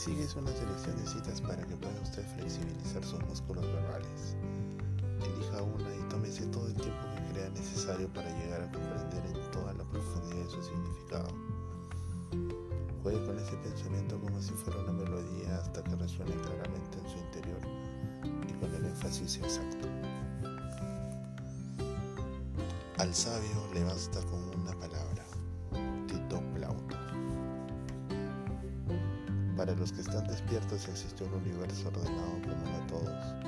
sigue es una selección de citas para que pueda usted flexibilizar sus músculos verbales. Elija una y tómese todo el tiempo que crea necesario para llegar a comprender en toda la profundidad de su significado. Juegue con ese pensamiento como si fuera una melodía hasta que resuene claramente en su interior y con el énfasis exacto. Al sabio le basta con una palabra, Para los que están despiertos existe un universo ordenado común a todos.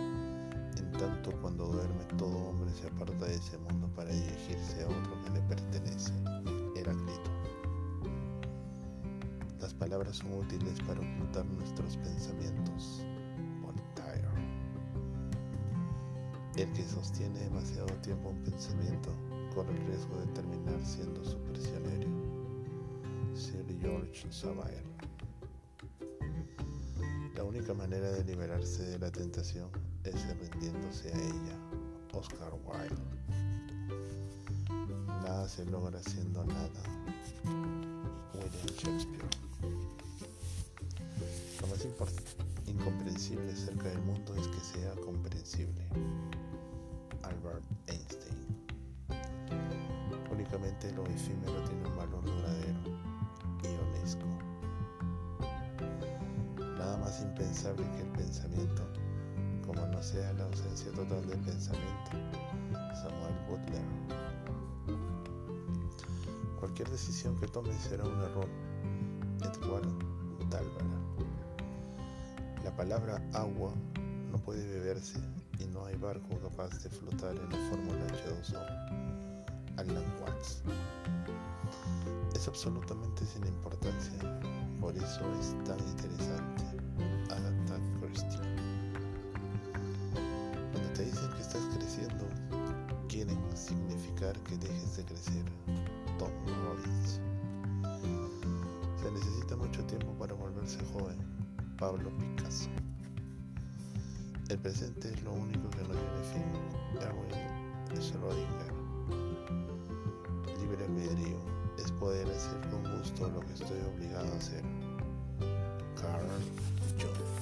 En tanto cuando duerme todo hombre se aparta de ese mundo para dirigirse a otro que le pertenece, Heráclito. Las palabras son útiles para ocultar nuestros pensamientos, Voltaire. El que sostiene demasiado tiempo un pensamiento corre el riesgo de terminar siendo su prisionero. Sir George Savile. La única manera de liberarse de la tentación es rindiéndose a ella. Oscar Wilde. Nada se logra haciendo nada. William Shakespeare. Lo más incomprensible cerca del mundo es que sea comprensible. Albert Einstein. Únicamente lo efímero tiene un valor duradero más impensable que el pensamiento, como no sea la ausencia total del pensamiento. Samuel Butler. Cualquier decisión que tome será un error. Edward Dálvara. La palabra agua no puede beberse y no hay barco capaz de flotar en la fórmula H2O. Alan Watts. Es absolutamente sin importancia, por eso es tan interesante. Estás creciendo, quieren significar que dejes de crecer. Tom Robbins. Se necesita mucho tiempo para volverse joven. Pablo Picasso. El presente es lo único que no tiene fin. Erwin Schrödinger libre albedrío es poder hacer con gusto lo que estoy obligado a hacer. Carl Jung